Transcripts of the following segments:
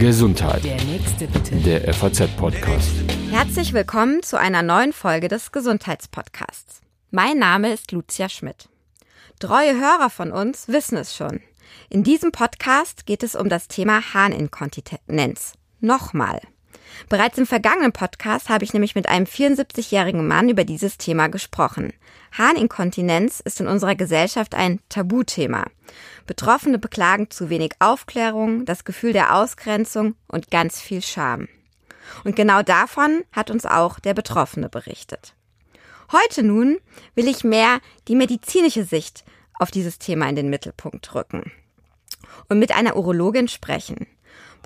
Gesundheit. Der nächste bitte. Der FAZ-Podcast. Herzlich willkommen zu einer neuen Folge des Gesundheitspodcasts. Mein Name ist Lucia Schmidt. Treue Hörer von uns wissen es schon. In diesem Podcast geht es um das Thema Harninkontinenz. Nochmal. Bereits im vergangenen Podcast habe ich nämlich mit einem 74-jährigen Mann über dieses Thema gesprochen. Harninkontinenz ist in unserer Gesellschaft ein Tabuthema. Betroffene beklagen zu wenig Aufklärung, das Gefühl der Ausgrenzung und ganz viel Scham. Und genau davon hat uns auch der Betroffene berichtet. Heute nun will ich mehr die medizinische Sicht auf dieses Thema in den Mittelpunkt rücken und mit einer Urologin sprechen.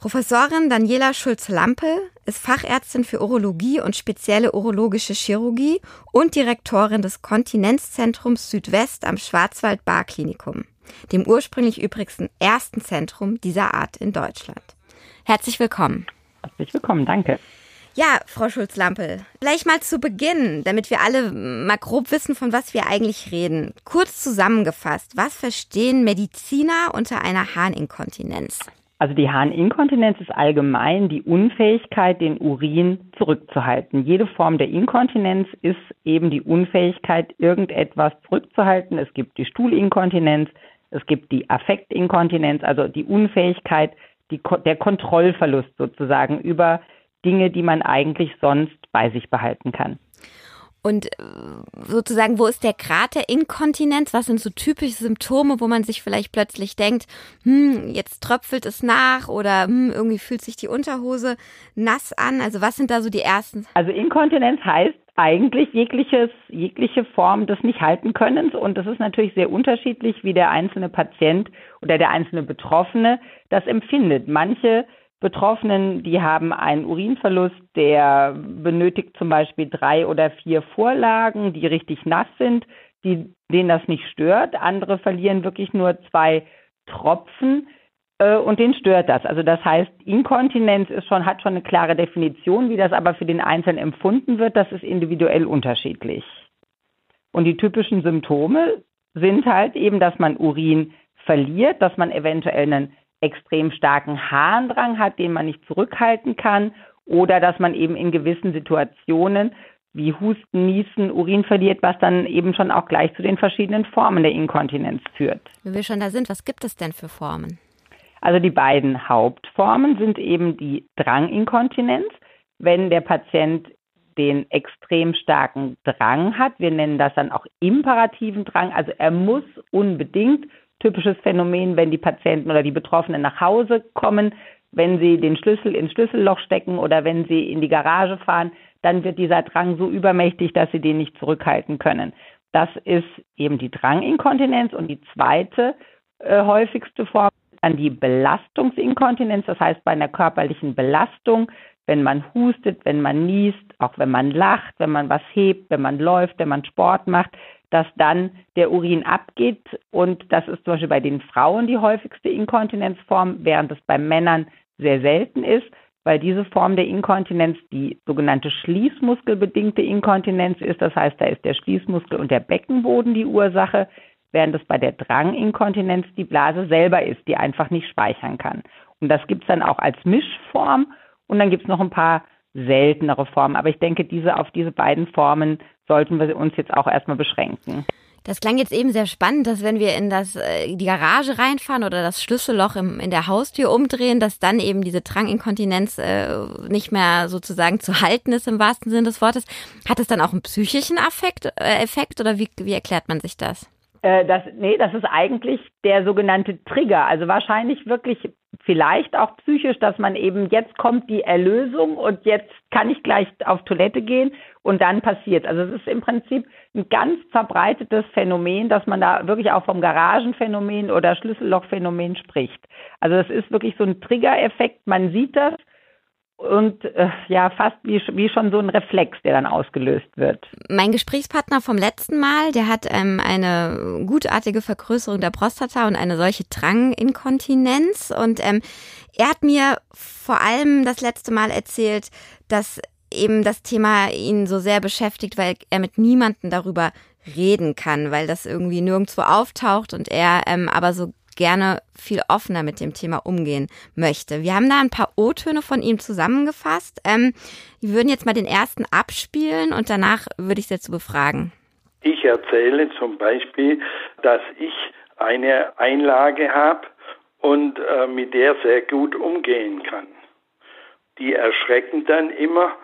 Professorin Daniela Schulz-Lampel ist Fachärztin für Urologie und spezielle urologische Chirurgie und Direktorin des Kontinenzzentrums Südwest am Schwarzwald-Bar-Klinikum, dem ursprünglich übrigens ersten Zentrum dieser Art in Deutschland. Herzlich willkommen. Herzlich willkommen, danke. Ja, Frau Schulz-Lampel, vielleicht mal zu Beginn, damit wir alle mal grob wissen, von was wir eigentlich reden. Kurz zusammengefasst, was verstehen Mediziner unter einer Harninkontinenz? Also die Harninkontinenz ist allgemein die Unfähigkeit, den Urin zurückzuhalten. Jede Form der Inkontinenz ist eben die Unfähigkeit, irgendetwas zurückzuhalten. Es gibt die Stuhlinkontinenz, es gibt die Affektinkontinenz, also die Unfähigkeit, die, der Kontrollverlust sozusagen über Dinge, die man eigentlich sonst bei sich behalten kann. Und äh, sozusagen, wo ist der Grad der Inkontinenz? Was sind so typische Symptome, wo man sich vielleicht plötzlich denkt, hm, jetzt tröpfelt es nach oder hm, irgendwie fühlt sich die Unterhose nass an? Also was sind da so die ersten? Also Inkontinenz heißt eigentlich jegliches, jegliche Form des Nicht-Halten-Könnens. Und das ist natürlich sehr unterschiedlich, wie der einzelne Patient oder der einzelne Betroffene das empfindet. Manche Betroffenen, die haben einen Urinverlust, der benötigt zum Beispiel drei oder vier Vorlagen, die richtig nass sind, die, denen das nicht stört. Andere verlieren wirklich nur zwei Tropfen äh, und denen stört das. Also das heißt, Inkontinenz ist schon, hat schon eine klare Definition, wie das aber für den Einzelnen empfunden wird, das ist individuell unterschiedlich. Und die typischen Symptome sind halt eben, dass man Urin verliert, dass man eventuell einen extrem starken Harndrang hat, den man nicht zurückhalten kann, oder dass man eben in gewissen Situationen wie Husten, Niesen, Urin verliert, was dann eben schon auch gleich zu den verschiedenen Formen der Inkontinenz führt. Wenn wir schon da sind, was gibt es denn für Formen? Also die beiden Hauptformen sind eben die Dranginkontinenz, wenn der Patient den extrem starken Drang hat. Wir nennen das dann auch imperativen Drang. Also er muss unbedingt typisches Phänomen, wenn die Patienten oder die Betroffenen nach Hause kommen, wenn sie den Schlüssel ins Schlüsselloch stecken oder wenn sie in die Garage fahren, dann wird dieser Drang so übermächtig, dass sie den nicht zurückhalten können. Das ist eben die Dranginkontinenz und die zweite äh, häufigste Form an die Belastungsinkontinenz, das heißt bei einer körperlichen Belastung, wenn man hustet, wenn man niest, auch wenn man lacht, wenn man was hebt, wenn man läuft, wenn man Sport macht, dass dann der Urin abgeht und das ist zum Beispiel bei den Frauen die häufigste Inkontinenzform, während es bei Männern sehr selten ist, weil diese Form der Inkontinenz die sogenannte schließmuskelbedingte Inkontinenz ist. Das heißt, da ist der Schließmuskel und der Beckenboden die Ursache, während es bei der Dranginkontinenz die Blase selber ist, die einfach nicht speichern kann. Und das gibt es dann auch als Mischform und dann gibt es noch ein paar seltenere Formen. Aber ich denke, diese auf diese beiden Formen sollten wir uns jetzt auch erstmal beschränken. Das klang jetzt eben sehr spannend, dass wenn wir in das, äh, die Garage reinfahren oder das Schlüsselloch im, in der Haustür umdrehen, dass dann eben diese Dranginkontinenz äh, nicht mehr sozusagen zu halten ist im wahrsten Sinne des Wortes. Hat es dann auch einen psychischen Effekt, äh, Effekt oder wie, wie erklärt man sich das? Äh, das, nee, das ist eigentlich der sogenannte Trigger. Also wahrscheinlich wirklich vielleicht auch psychisch, dass man eben jetzt kommt die Erlösung und jetzt kann ich gleich auf Toilette gehen und dann passiert. Also es ist im Prinzip ein ganz verbreitetes Phänomen, dass man da wirklich auch vom Garagenphänomen oder Schlüssellochphänomen spricht. Also es ist wirklich so ein Triggereffekt. Man sieht das und äh, ja, fast wie, wie schon so ein Reflex, der dann ausgelöst wird. Mein Gesprächspartner vom letzten Mal, der hat ähm, eine gutartige Vergrößerung der Prostata und eine solche Dranginkontinenz. Und ähm, er hat mir vor allem das letzte Mal erzählt, dass eben das Thema ihn so sehr beschäftigt, weil er mit niemandem darüber reden kann, weil das irgendwie nirgendwo auftaucht und er ähm, aber so gerne viel offener mit dem Thema umgehen möchte. Wir haben da ein paar O-Töne von ihm zusammengefasst. Ähm, wir würden jetzt mal den ersten abspielen und danach würde ich Sie dazu befragen. Ich erzähle zum Beispiel, dass ich eine Einlage habe und äh, mit der sehr gut umgehen kann. Die erschrecken dann immer,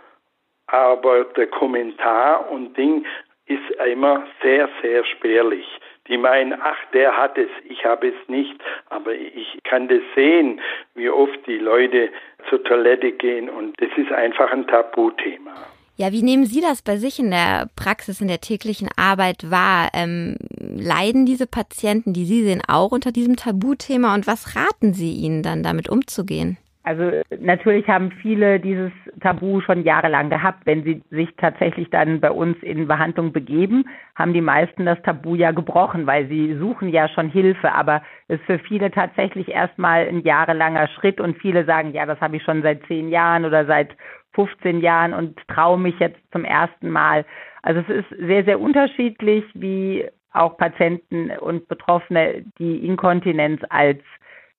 aber der Kommentar und Ding ist immer sehr, sehr spärlich. Die meinen, ach, der hat es, ich habe es nicht, aber ich kann das sehen, wie oft die Leute zur Toilette gehen und das ist einfach ein Tabuthema. Ja, wie nehmen Sie das bei sich in der Praxis, in der täglichen Arbeit wahr? Ähm, leiden diese Patienten, die Sie sehen, auch unter diesem Tabuthema und was raten Sie ihnen dann, damit umzugehen? Also natürlich haben viele dieses Tabu schon jahrelang gehabt. Wenn sie sich tatsächlich dann bei uns in Behandlung begeben, haben die meisten das Tabu ja gebrochen, weil sie suchen ja schon Hilfe. Aber es ist für viele tatsächlich erstmal ein jahrelanger Schritt und viele sagen, ja, das habe ich schon seit zehn Jahren oder seit 15 Jahren und traue mich jetzt zum ersten Mal. Also es ist sehr, sehr unterschiedlich, wie auch Patienten und Betroffene die Inkontinenz als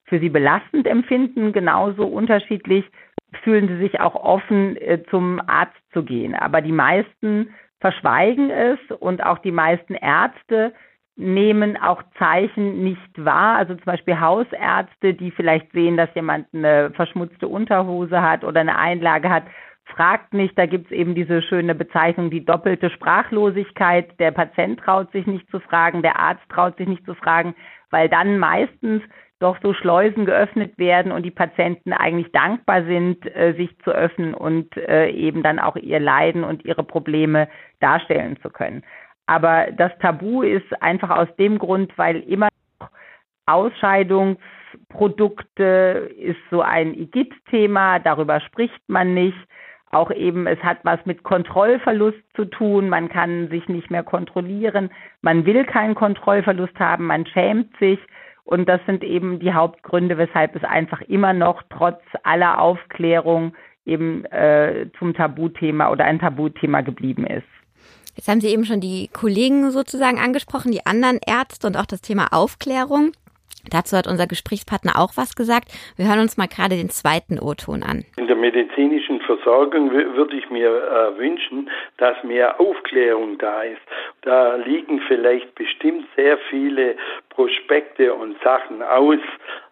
für sie belastend empfinden. Genauso unterschiedlich fühlen sie sich auch offen, äh, zum Arzt zu gehen. Aber die meisten verschweigen es und auch die meisten Ärzte nehmen auch Zeichen nicht wahr. Also zum Beispiel Hausärzte, die vielleicht sehen, dass jemand eine verschmutzte Unterhose hat oder eine Einlage hat, fragt nicht. Da gibt es eben diese schöne Bezeichnung, die doppelte Sprachlosigkeit. Der Patient traut sich nicht zu fragen, der Arzt traut sich nicht zu fragen, weil dann meistens doch so Schleusen geöffnet werden und die Patienten eigentlich dankbar sind, äh, sich zu öffnen und äh, eben dann auch ihr Leiden und ihre Probleme darstellen zu können. Aber das Tabu ist einfach aus dem Grund, weil immer noch Ausscheidungsprodukte ist so ein IGIT-Thema, darüber spricht man nicht. Auch eben, es hat was mit Kontrollverlust zu tun. Man kann sich nicht mehr kontrollieren. Man will keinen Kontrollverlust haben. Man schämt sich. Und das sind eben die Hauptgründe, weshalb es einfach immer noch trotz aller Aufklärung eben äh, zum Tabuthema oder ein Tabuthema geblieben ist. Jetzt haben Sie eben schon die Kollegen sozusagen angesprochen, die anderen Ärzte und auch das Thema Aufklärung. Dazu hat unser Gesprächspartner auch was gesagt. Wir hören uns mal gerade den zweiten O-Ton an. In der medizinischen Versorgung würde ich mir äh, wünschen, dass mehr Aufklärung da ist. Da liegen vielleicht bestimmt sehr viele Prospekte und Sachen aus,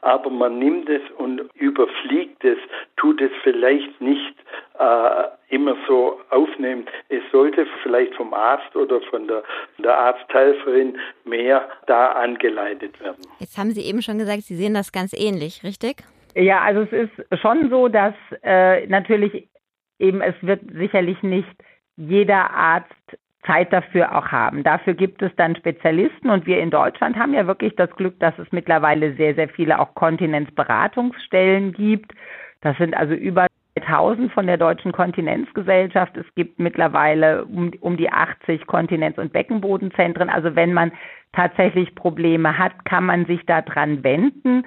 aber man nimmt es und überfliegt es, tut es vielleicht nicht äh, immer so aufnehmen. Es sollte vielleicht vom Arzt oder von der, der Arzthelferin mehr da angeleitet werden. Jetzt haben Sie eben schon gesagt, Sie sehen das ganz ähnlich, richtig? Ja, also es ist schon so, dass äh, natürlich eben es wird sicherlich nicht jeder Arzt Zeit dafür auch haben. Dafür gibt es dann Spezialisten und wir in Deutschland haben ja wirklich das Glück, dass es mittlerweile sehr, sehr viele auch Kontinenzberatungsstellen gibt. Das sind also über 1000 von der Deutschen Kontinenzgesellschaft. Es gibt mittlerweile um, um die 80 Kontinenz- und Beckenbodenzentren. Also wenn man tatsächlich Probleme hat, kann man sich da dran wenden.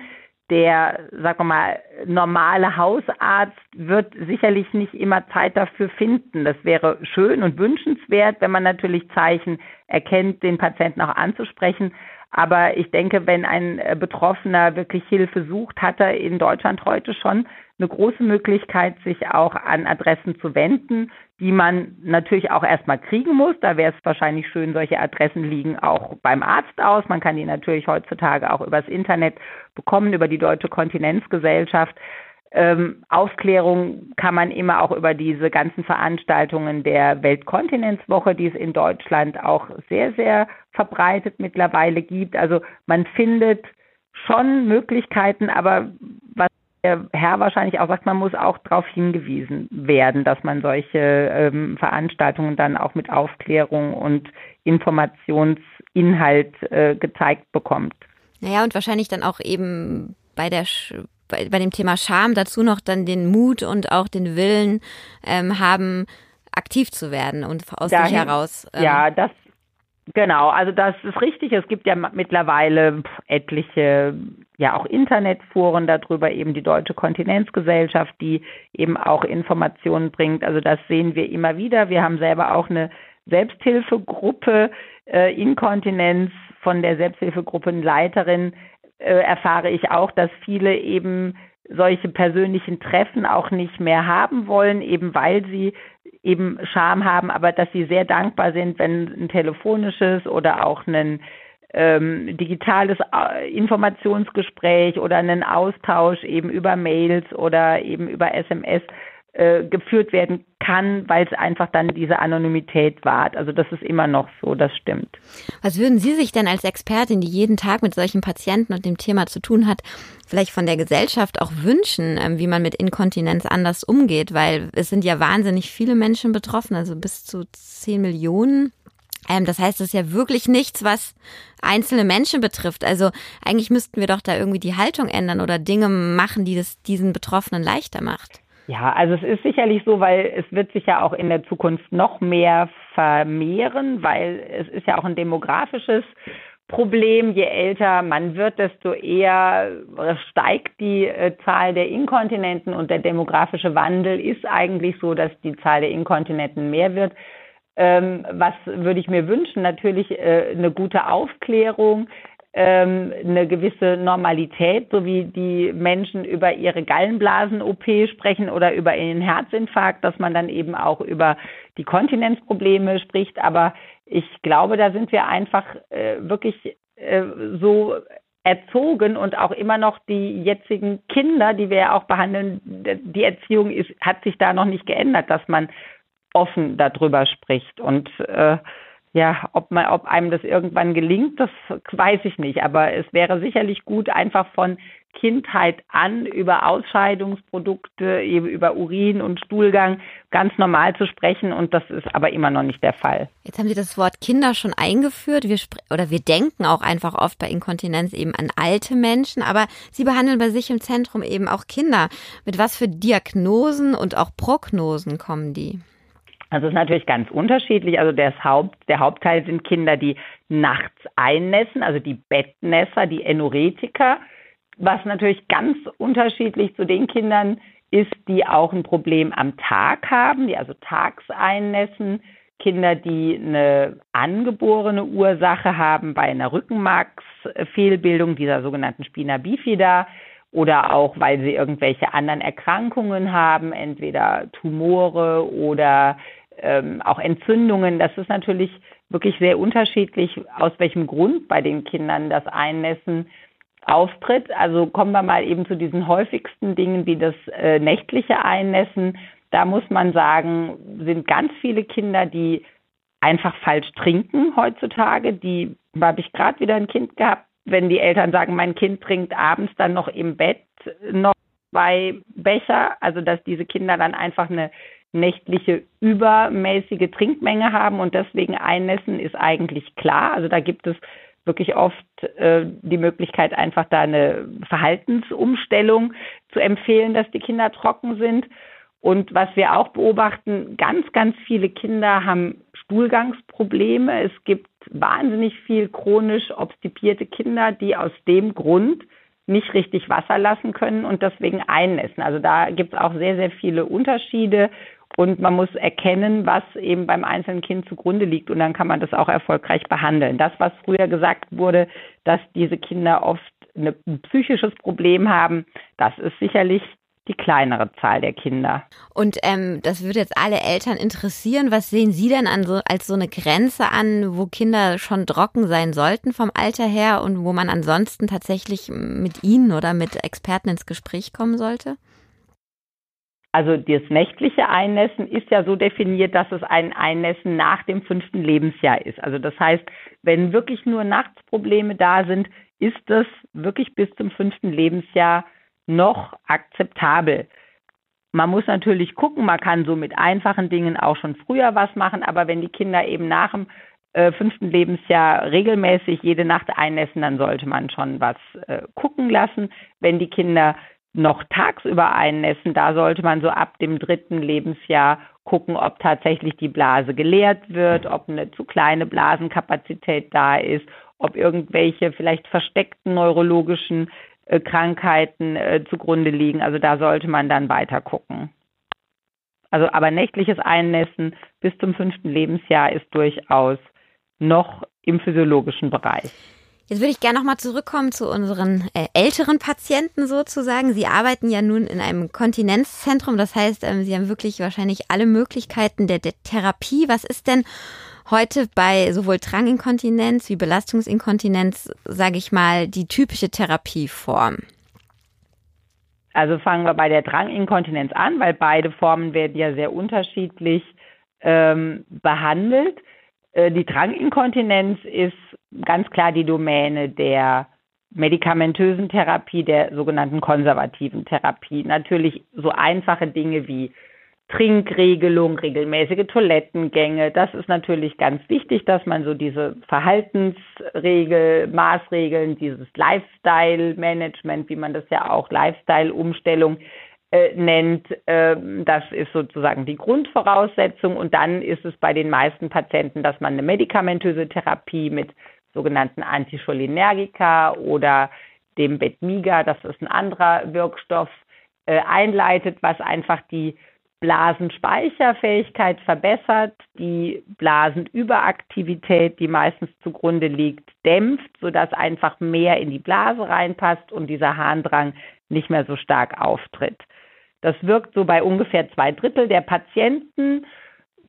Der, sagen wir mal, normale Hausarzt wird sicherlich nicht immer Zeit dafür finden. Das wäre schön und wünschenswert, wenn man natürlich Zeichen erkennt, den Patienten auch anzusprechen. Aber ich denke, wenn ein Betroffener wirklich Hilfe sucht, hat er in Deutschland heute schon eine große Möglichkeit, sich auch an Adressen zu wenden, die man natürlich auch erstmal kriegen muss. Da wäre es wahrscheinlich schön, solche Adressen liegen auch beim Arzt aus. Man kann die natürlich heutzutage auch übers Internet bekommen, über die Deutsche Kontinenzgesellschaft. Ähm, Aufklärung kann man immer auch über diese ganzen Veranstaltungen der Weltkontinenzwoche, die es in Deutschland auch sehr, sehr verbreitet mittlerweile gibt. Also man findet schon Möglichkeiten, aber was der Herr wahrscheinlich auch sagt, man muss auch darauf hingewiesen werden, dass man solche ähm, Veranstaltungen dann auch mit Aufklärung und Informationsinhalt äh, gezeigt bekommt. Naja, und wahrscheinlich dann auch eben bei der bei, bei dem Thema Scham dazu noch dann den Mut und auch den Willen ähm, haben, aktiv zu werden und aus Dahin, sich heraus. Ähm, ja, das Genau, also das ist richtig. Es gibt ja mittlerweile etliche, ja auch Internetforen darüber, eben die Deutsche Kontinenzgesellschaft, die eben auch Informationen bringt. Also das sehen wir immer wieder. Wir haben selber auch eine Selbsthilfegruppe äh, Inkontinenz von der Selbsthilfegruppenleiterin äh, erfahre ich auch, dass viele eben solche persönlichen Treffen auch nicht mehr haben wollen, eben weil sie eben Scham haben, aber dass sie sehr dankbar sind, wenn ein telefonisches oder auch ein ähm, digitales äh, Informationsgespräch oder einen Austausch eben über Mails oder eben über SMS äh, geführt werden kann, weil es einfach dann diese Anonymität wahrt. Also das ist immer noch so, das stimmt. Was würden Sie sich denn als Expertin, die jeden Tag mit solchen Patienten und dem Thema zu tun hat, vielleicht von der Gesellschaft auch wünschen, ähm, wie man mit Inkontinenz anders umgeht? Weil es sind ja wahnsinnig viele Menschen betroffen, also bis zu 10 Millionen. Ähm, das heißt, es ist ja wirklich nichts, was einzelne Menschen betrifft. Also eigentlich müssten wir doch da irgendwie die Haltung ändern oder Dinge machen, die das diesen Betroffenen leichter macht. Ja, also es ist sicherlich so, weil es wird sich ja auch in der Zukunft noch mehr vermehren, weil es ist ja auch ein demografisches Problem. Je älter man wird, desto eher steigt die äh, Zahl der Inkontinenten und der demografische Wandel ist eigentlich so, dass die Zahl der Inkontinenten mehr wird. Ähm, was würde ich mir wünschen? Natürlich äh, eine gute Aufklärung, ähm, eine gewisse Normalität, so wie die Menschen über ihre Gallenblasen-OP sprechen oder über ihren Herzinfarkt, dass man dann eben auch über die Kontinenzprobleme spricht. Aber ich glaube, da sind wir einfach äh, wirklich äh, so erzogen und auch immer noch die jetzigen Kinder, die wir ja auch behandeln, die Erziehung ist, hat sich da noch nicht geändert, dass man offen darüber spricht. Und äh, ja, ob, man, ob einem das irgendwann gelingt, das weiß ich nicht. Aber es wäre sicherlich gut, einfach von Kindheit an über Ausscheidungsprodukte, eben über Urin und Stuhlgang ganz normal zu sprechen. Und das ist aber immer noch nicht der Fall. Jetzt haben Sie das Wort Kinder schon eingeführt. Wir oder wir denken auch einfach oft bei Inkontinenz eben an alte Menschen. Aber Sie behandeln bei sich im Zentrum eben auch Kinder. Mit was für Diagnosen und auch Prognosen kommen die? Es ist natürlich ganz unterschiedlich. Also das Haupt, der Hauptteil sind Kinder, die nachts einnässen, also die Bettnässer, die Enoretiker, was natürlich ganz unterschiedlich zu den Kindern ist, die auch ein Problem am Tag haben, die also tags einnässen. Kinder, die eine angeborene Ursache haben bei einer Rückenmarksfehlbildung, dieser sogenannten Spina bifida, oder auch weil sie irgendwelche anderen Erkrankungen haben, entweder Tumore oder ähm, auch Entzündungen. Das ist natürlich wirklich sehr unterschiedlich, aus welchem Grund bei den Kindern das Einnässen auftritt. Also kommen wir mal eben zu diesen häufigsten Dingen wie das äh, nächtliche Einnässen. Da muss man sagen, sind ganz viele Kinder, die einfach falsch trinken heutzutage. Die habe ich gerade wieder ein Kind gehabt, wenn die Eltern sagen, mein Kind trinkt abends dann noch im Bett noch zwei Becher, also dass diese Kinder dann einfach eine nächtliche übermäßige Trinkmenge haben und deswegen einnässen, ist eigentlich klar. Also da gibt es wirklich oft äh, die Möglichkeit, einfach da eine Verhaltensumstellung zu empfehlen, dass die Kinder trocken sind. Und was wir auch beobachten, ganz, ganz viele Kinder haben Stuhlgangsprobleme. Es gibt wahnsinnig viel chronisch obstipierte Kinder, die aus dem Grund nicht richtig Wasser lassen können und deswegen einnässen. Also da gibt es auch sehr, sehr viele Unterschiede und man muss erkennen, was eben beim einzelnen Kind zugrunde liegt und dann kann man das auch erfolgreich behandeln. Das, was früher gesagt wurde, dass diese Kinder oft ein psychisches Problem haben, das ist sicherlich die kleinere Zahl der Kinder. Und ähm, das würde jetzt alle Eltern interessieren. Was sehen Sie denn an so, als so eine Grenze an, wo Kinder schon trocken sein sollten vom Alter her und wo man ansonsten tatsächlich mit Ihnen oder mit Experten ins Gespräch kommen sollte? Also das nächtliche Einnässen ist ja so definiert, dass es ein Einnässen nach dem fünften Lebensjahr ist. Also das heißt, wenn wirklich nur Nachtsprobleme da sind, ist das wirklich bis zum fünften Lebensjahr noch akzeptabel. Man muss natürlich gucken, man kann so mit einfachen Dingen auch schon früher was machen, aber wenn die Kinder eben nach dem äh, fünften Lebensjahr regelmäßig jede Nacht einnässen, dann sollte man schon was äh, gucken lassen. Wenn die Kinder noch tagsüber einnässen, da sollte man so ab dem dritten Lebensjahr gucken, ob tatsächlich die Blase geleert wird, ob eine zu kleine Blasenkapazität da ist, ob irgendwelche vielleicht versteckten neurologischen äh, Krankheiten äh, zugrunde liegen. Also da sollte man dann weiter gucken. Also aber nächtliches Einnässen bis zum fünften Lebensjahr ist durchaus noch im physiologischen Bereich. Jetzt würde ich gerne nochmal zurückkommen zu unseren äh, älteren Patienten sozusagen. Sie arbeiten ja nun in einem Kontinenzzentrum, das heißt, ähm, Sie haben wirklich wahrscheinlich alle Möglichkeiten der, der Therapie. Was ist denn heute bei sowohl Dranginkontinenz wie Belastungsinkontinenz, sage ich mal, die typische Therapieform? Also fangen wir bei der Dranginkontinenz an, weil beide Formen werden ja sehr unterschiedlich ähm, behandelt. Äh, die Dranginkontinenz ist ganz klar die Domäne der medikamentösen Therapie, der sogenannten konservativen Therapie. Natürlich so einfache Dinge wie Trinkregelung, regelmäßige Toilettengänge. Das ist natürlich ganz wichtig, dass man so diese Verhaltensregel, Maßregeln, dieses Lifestyle-Management, wie man das ja auch Lifestyle-Umstellung äh, nennt, äh, das ist sozusagen die Grundvoraussetzung. Und dann ist es bei den meisten Patienten, dass man eine medikamentöse Therapie mit sogenannten Anticholinergika oder dem Betmiga, das ist ein anderer Wirkstoff, äh, einleitet, was einfach die Blasenspeicherfähigkeit verbessert, die Blasenüberaktivität, die meistens zugrunde liegt, dämpft, sodass einfach mehr in die Blase reinpasst und dieser Harndrang nicht mehr so stark auftritt. Das wirkt so bei ungefähr zwei Drittel der Patienten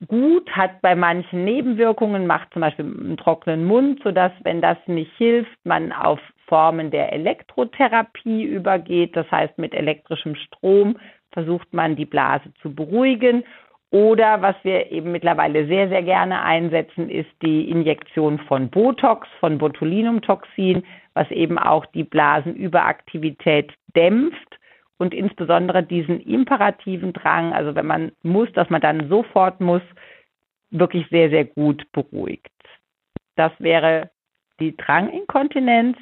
gut, hat bei manchen Nebenwirkungen, macht zum Beispiel einen trockenen Mund, sodass, wenn das nicht hilft, man auf Formen der Elektrotherapie übergeht. Das heißt, mit elektrischem Strom versucht man die Blase zu beruhigen. Oder was wir eben mittlerweile sehr, sehr gerne einsetzen, ist die Injektion von Botox, von Botulinumtoxin, was eben auch die Blasenüberaktivität dämpft und insbesondere diesen imperativen Drang, also wenn man muss, dass man dann sofort muss, wirklich sehr, sehr gut beruhigt. Das wäre die Dranginkontinenz,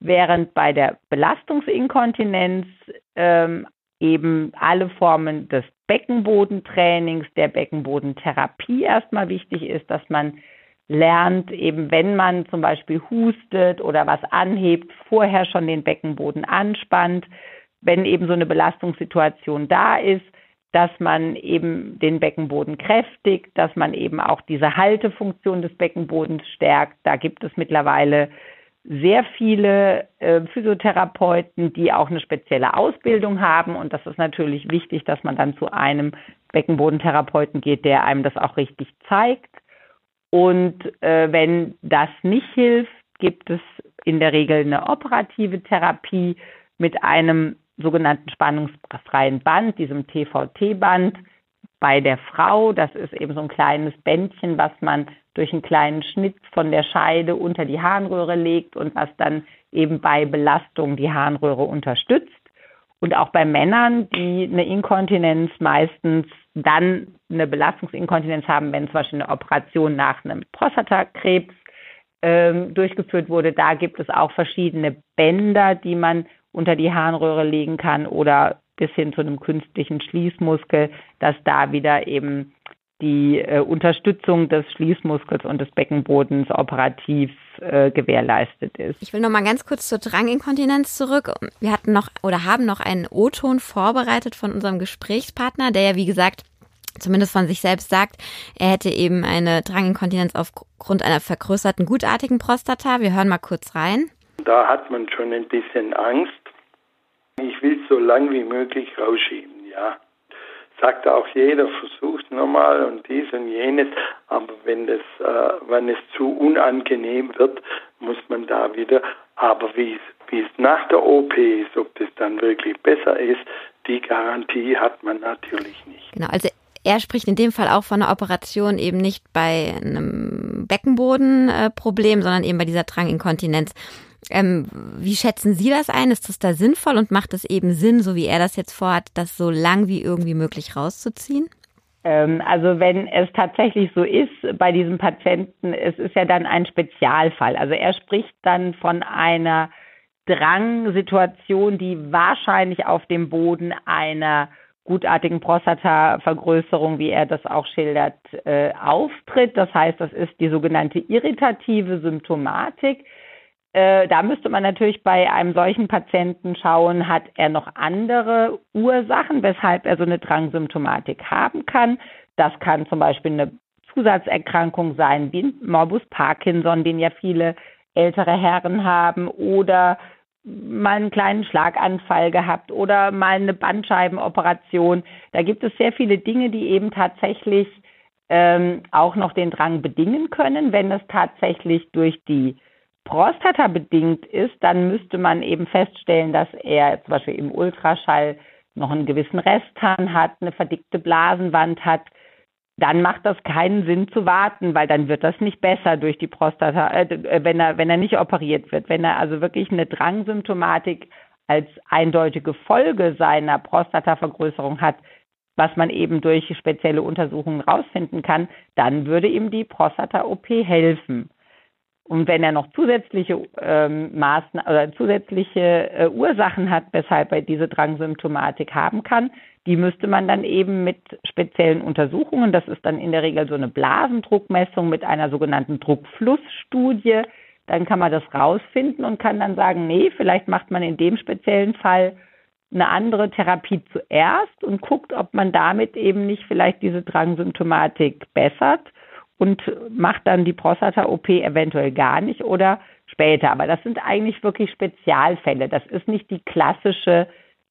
während bei der Belastungsinkontinenz ähm, eben alle Formen des Beckenbodentrainings, der Beckenbodentherapie erstmal wichtig ist, dass man lernt, eben wenn man zum Beispiel hustet oder was anhebt, vorher schon den Beckenboden anspannt, wenn eben so eine Belastungssituation da ist, dass man eben den Beckenboden kräftigt, dass man eben auch diese Haltefunktion des Beckenbodens stärkt. Da gibt es mittlerweile sehr viele äh, Physiotherapeuten, die auch eine spezielle Ausbildung haben. Und das ist natürlich wichtig, dass man dann zu einem Beckenbodentherapeuten geht, der einem das auch richtig zeigt. Und äh, wenn das nicht hilft, gibt es in der Regel eine operative Therapie mit einem sogenannten spannungsfreien Band, diesem TVT-Band bei der Frau. Das ist eben so ein kleines Bändchen, was man durch einen kleinen Schnitt von der Scheide unter die Harnröhre legt und was dann eben bei Belastung die Harnröhre unterstützt. Und auch bei Männern, die eine Inkontinenz meistens dann eine Belastungsinkontinenz haben, wenn zum Beispiel eine Operation nach einem Prostatakrebs ähm, durchgeführt wurde, da gibt es auch verschiedene Bänder, die man unter die Harnröhre legen kann oder bis hin zu einem künstlichen Schließmuskel, dass da wieder eben die äh, Unterstützung des Schließmuskels und des Beckenbodens operativ äh, gewährleistet ist. Ich will noch mal ganz kurz zur Dranginkontinenz zurück. Wir hatten noch oder haben noch einen O-Ton vorbereitet von unserem Gesprächspartner, der ja wie gesagt zumindest von sich selbst sagt, er hätte eben eine Dranginkontinenz aufgrund einer vergrößerten gutartigen Prostata. Wir hören mal kurz rein. Da hat man schon ein bisschen Angst, ich will es so lang wie möglich rausschieben, ja. Sagt auch jeder, versucht nochmal und dies und jenes, aber wenn das, äh, wenn es zu unangenehm wird, muss man da wieder, aber wie es nach der OP ist, ob das dann wirklich besser ist, die Garantie hat man natürlich nicht. Genau, also er spricht in dem Fall auch von einer Operation eben nicht bei einem Beckenbodenproblem, sondern eben bei dieser Dranginkontinenz. Ähm, wie schätzen Sie das ein? Ist das da sinnvoll und macht es eben Sinn, so wie er das jetzt vorhat, das so lang wie irgendwie möglich rauszuziehen? Ähm, also wenn es tatsächlich so ist bei diesem Patienten, es ist ja dann ein Spezialfall. Also er spricht dann von einer Drangsituation, die wahrscheinlich auf dem Boden einer gutartigen Prostatavergrößerung, wie er das auch schildert, äh, auftritt. Das heißt, das ist die sogenannte irritative Symptomatik äh, da müsste man natürlich bei einem solchen Patienten schauen, hat er noch andere Ursachen, weshalb er so eine Drangsymptomatik haben kann. Das kann zum Beispiel eine Zusatzerkrankung sein, wie Morbus Parkinson, den ja viele ältere Herren haben oder mal einen kleinen Schlaganfall gehabt oder mal eine Bandscheibenoperation. Da gibt es sehr viele Dinge, die eben tatsächlich ähm, auch noch den Drang bedingen können. Wenn es tatsächlich durch die Prostata bedingt ist, dann müsste man eben feststellen, dass er zum Beispiel im Ultraschall noch einen gewissen Resthahn hat, eine verdickte Blasenwand hat, dann macht das keinen Sinn zu warten, weil dann wird das nicht besser durch die Prostata, äh, wenn er wenn er nicht operiert wird. Wenn er also wirklich eine Drangsymptomatik als eindeutige Folge seiner Prostatavergrößerung hat, was man eben durch spezielle Untersuchungen rausfinden kann, dann würde ihm die Prostata-OP helfen. Und wenn er noch zusätzliche ähm, Maßnahmen oder zusätzliche äh, Ursachen hat, weshalb er diese Drangsymptomatik haben kann, die müsste man dann eben mit speziellen Untersuchungen, das ist dann in der Regel so eine Blasendruckmessung mit einer sogenannten Druckflussstudie, dann kann man das rausfinden und kann dann sagen, nee, vielleicht macht man in dem speziellen Fall eine andere Therapie zuerst und guckt, ob man damit eben nicht vielleicht diese Drangsymptomatik bessert und macht dann die Prostata-OP eventuell gar nicht oder später. Aber das sind eigentlich wirklich Spezialfälle. Das ist nicht die klassische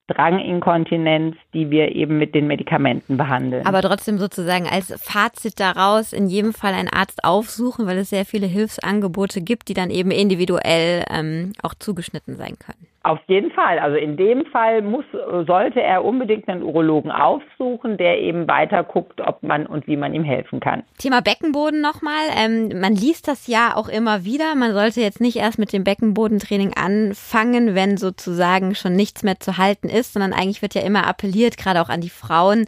Dranginkontinenz, die wir eben mit den Medikamenten behandeln. Aber trotzdem sozusagen als Fazit daraus in jedem Fall einen Arzt aufsuchen, weil es sehr viele Hilfsangebote gibt, die dann eben individuell ähm, auch zugeschnitten sein können. Auf jeden Fall. Also in dem Fall muss, sollte er unbedingt einen Urologen aufsuchen, der eben weiter guckt, ob man und wie man ihm helfen kann. Thema Beckenboden nochmal. Ähm, man liest das ja auch immer wieder. Man sollte jetzt nicht erst mit dem Beckenbodentraining anfangen, wenn sozusagen schon nichts mehr zu halten ist, sondern eigentlich wird ja immer appelliert, gerade auch an die Frauen,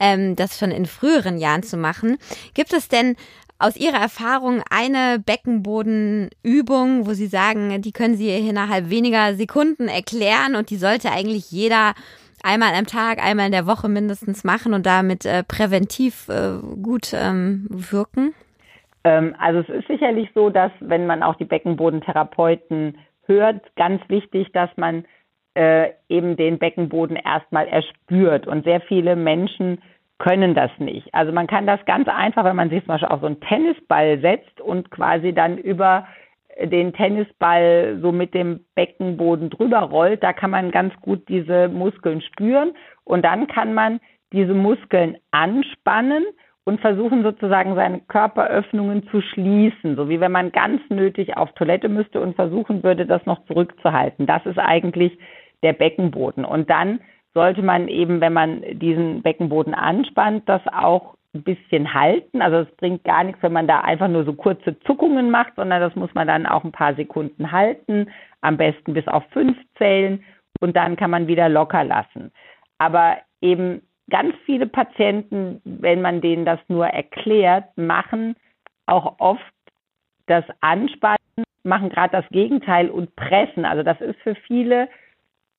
ähm, das schon in früheren Jahren zu machen. Gibt es denn aus Ihrer Erfahrung eine Beckenbodenübung, wo Sie sagen, die können Sie innerhalb weniger Sekunden erklären und die sollte eigentlich jeder einmal am Tag, einmal in der Woche mindestens machen und damit äh, präventiv äh, gut ähm, wirken? Ähm, also es ist sicherlich so, dass wenn man auch die Beckenbodentherapeuten hört, ganz wichtig, dass man äh, eben den Beckenboden erstmal erspürt. Und sehr viele Menschen können das nicht. Also man kann das ganz einfach, wenn man sich zum Beispiel auf so einen Tennisball setzt und quasi dann über den Tennisball so mit dem Beckenboden drüber rollt, da kann man ganz gut diese Muskeln spüren und dann kann man diese Muskeln anspannen und versuchen sozusagen seine Körperöffnungen zu schließen, so wie wenn man ganz nötig auf Toilette müsste und versuchen würde, das noch zurückzuhalten. Das ist eigentlich der Beckenboden. Und dann sollte man eben, wenn man diesen Beckenboden anspannt, das auch ein bisschen halten. Also es bringt gar nichts, wenn man da einfach nur so kurze Zuckungen macht, sondern das muss man dann auch ein paar Sekunden halten, am besten bis auf fünf zählen und dann kann man wieder locker lassen. Aber eben ganz viele Patienten, wenn man denen das nur erklärt, machen auch oft das Anspannen, machen gerade das Gegenteil und pressen. Also das ist für viele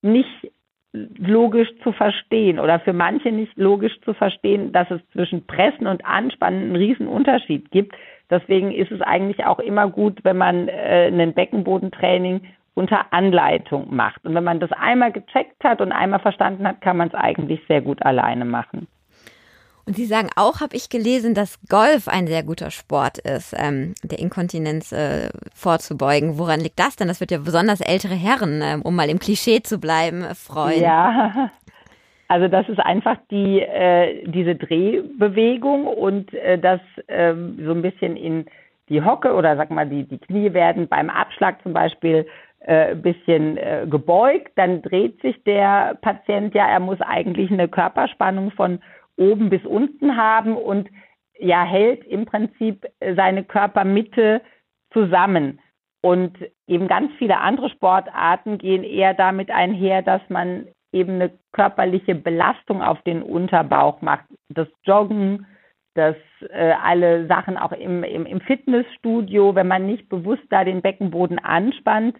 nicht logisch zu verstehen oder für manche nicht logisch zu verstehen, dass es zwischen Pressen und Anspannen einen riesen Unterschied gibt. Deswegen ist es eigentlich auch immer gut, wenn man äh, ein Beckenbodentraining unter Anleitung macht. Und wenn man das einmal gecheckt hat und einmal verstanden hat, kann man es eigentlich sehr gut alleine machen. Und Sie sagen auch, habe ich gelesen, dass Golf ein sehr guter Sport ist, ähm, der Inkontinenz äh, vorzubeugen. Woran liegt das denn? Das wird ja besonders ältere Herren, äh, um mal im Klischee zu bleiben, freuen. Ja, also das ist einfach die äh, diese Drehbewegung und äh, das äh, so ein bisschen in die Hocke oder sag mal die die Knie werden beim Abschlag zum Beispiel äh, bisschen äh, gebeugt, dann dreht sich der Patient ja, er muss eigentlich eine Körperspannung von oben bis unten haben und ja hält im Prinzip seine Körpermitte zusammen. Und eben ganz viele andere Sportarten gehen eher damit einher, dass man eben eine körperliche Belastung auf den Unterbauch macht. Das Joggen, das äh, alle Sachen auch im, im, im, Fitnessstudio, wenn man nicht bewusst da den Beckenboden anspannt,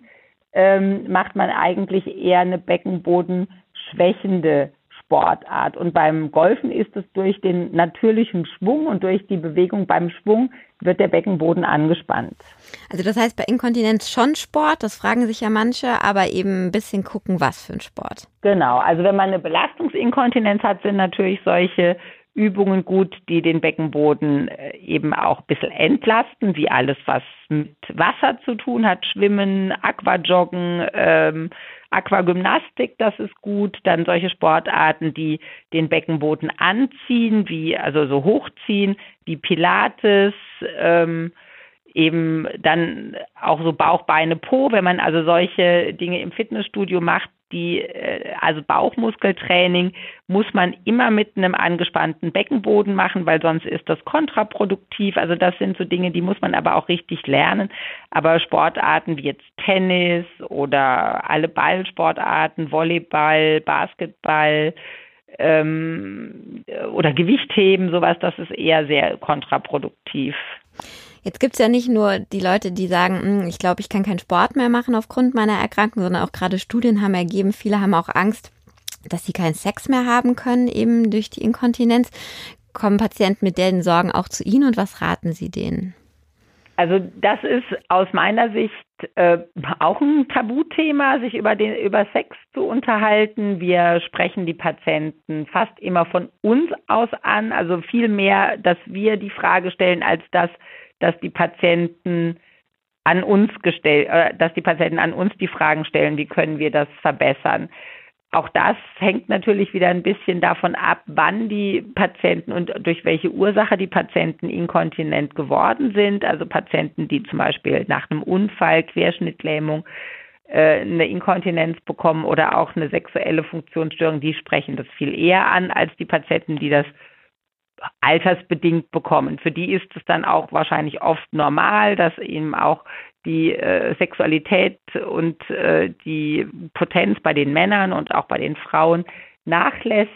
ähm, macht man eigentlich eher eine Beckenbodenschwächende Sportart. Und beim Golfen ist es durch den natürlichen Schwung und durch die Bewegung beim Schwung wird der Beckenboden angespannt. Also das heißt bei Inkontinenz schon Sport, das fragen sich ja manche, aber eben ein bisschen gucken, was für ein Sport. Genau, also wenn man eine Belastungsinkontinenz hat, sind natürlich solche Übungen gut, die den Beckenboden äh, eben auch ein bisschen entlasten, wie alles, was mit Wasser zu tun hat, Schwimmen, Aquajoggen, ähm, Aquagymnastik, das ist gut. Dann solche Sportarten, die den Beckenboden anziehen, wie also so hochziehen, wie Pilates, ähm, eben dann auch so Bauch, Beine, Po, wenn man also solche Dinge im Fitnessstudio macht, die, äh, also Bauchmuskeltraining muss man immer mit einem angespannten Beckenboden machen, weil sonst ist das kontraproduktiv. Also das sind so Dinge, die muss man aber auch richtig lernen. Aber Sportarten wie jetzt Tennis oder alle Ballsportarten, Volleyball, Basketball, ähm, oder Gewichtheben, sowas, das ist eher sehr kontraproduktiv. Jetzt gibt's ja nicht nur die Leute, die sagen, hm, ich glaube, ich kann keinen Sport mehr machen aufgrund meiner Erkrankung, sondern auch gerade Studien haben ergeben, viele haben auch Angst, dass sie keinen Sex mehr haben können, eben durch die Inkontinenz. Kommen Patienten mit deren Sorgen auch zu Ihnen und was raten Sie denen? Also das ist aus meiner Sicht äh, auch ein Tabuthema, sich über den über Sex zu unterhalten. Wir sprechen die Patienten fast immer von uns aus an, also viel mehr, dass wir die Frage stellen, als dass dass die Patienten an uns gestellt, äh, dass die Patienten an uns die Fragen stellen, wie können wir das verbessern. Auch das hängt natürlich wieder ein bisschen davon ab, wann die Patienten und durch welche Ursache die Patienten inkontinent geworden sind. Also Patienten, die zum Beispiel nach einem Unfall, Querschnittlähmung, äh, eine Inkontinenz bekommen oder auch eine sexuelle Funktionsstörung, die sprechen das viel eher an als die Patienten, die das altersbedingt bekommen. Für die ist es dann auch wahrscheinlich oft normal, dass eben auch die äh, Sexualität und äh, die Potenz bei den Männern und auch bei den Frauen nachlässt.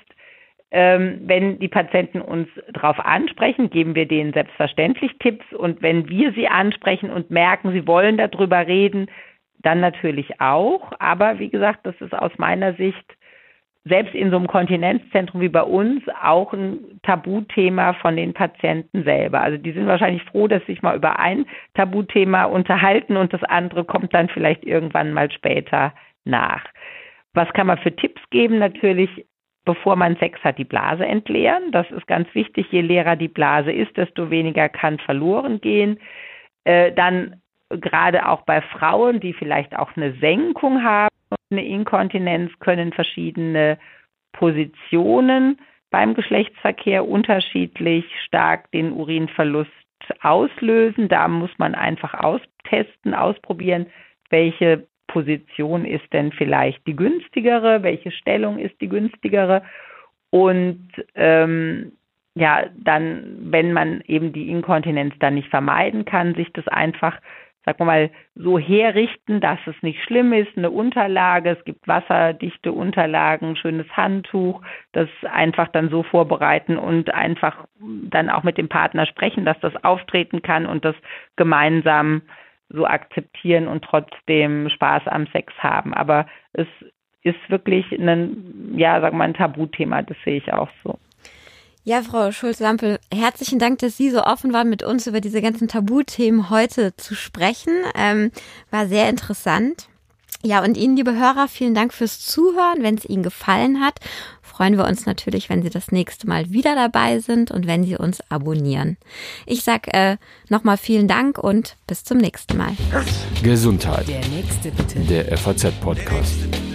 Ähm, wenn die Patienten uns darauf ansprechen, geben wir denen selbstverständlich Tipps und wenn wir sie ansprechen und merken, sie wollen darüber reden, dann natürlich auch. Aber wie gesagt, das ist aus meiner Sicht selbst in so einem Kontinenzzentrum wie bei uns auch ein Tabuthema von den Patienten selber. Also die sind wahrscheinlich froh, dass sich mal über ein Tabuthema unterhalten und das andere kommt dann vielleicht irgendwann mal später nach. Was kann man für Tipps geben? Natürlich, bevor man Sex hat, die Blase entleeren. Das ist ganz wichtig. Je leerer die Blase ist, desto weniger kann verloren gehen. Äh, dann gerade auch bei Frauen, die vielleicht auch eine Senkung haben, eine Inkontinenz können verschiedene Positionen beim Geschlechtsverkehr unterschiedlich stark den Urinverlust auslösen. Da muss man einfach austesten, ausprobieren, welche Position ist denn vielleicht die günstigere, welche Stellung ist die günstigere. Und ähm, ja, dann, wenn man eben die Inkontinenz dann nicht vermeiden kann, sich das einfach sagen wir mal, so herrichten, dass es nicht schlimm ist, eine Unterlage, es gibt wasserdichte Unterlagen, schönes Handtuch, das einfach dann so vorbereiten und einfach dann auch mit dem Partner sprechen, dass das auftreten kann und das gemeinsam so akzeptieren und trotzdem Spaß am Sex haben. Aber es ist wirklich ein, ja, sagen wir mal, ein Tabuthema, das sehe ich auch so. Ja, Frau Schulz-Lampel, herzlichen Dank, dass Sie so offen waren, mit uns über diese ganzen Tabuthemen heute zu sprechen. Ähm, war sehr interessant. Ja, und Ihnen, liebe Hörer, vielen Dank fürs Zuhören. Wenn es Ihnen gefallen hat, freuen wir uns natürlich, wenn Sie das nächste Mal wieder dabei sind und wenn Sie uns abonnieren. Ich sag äh, nochmal vielen Dank und bis zum nächsten Mal. Gesundheit. Der nächste bitte. Der FAZ-Podcast.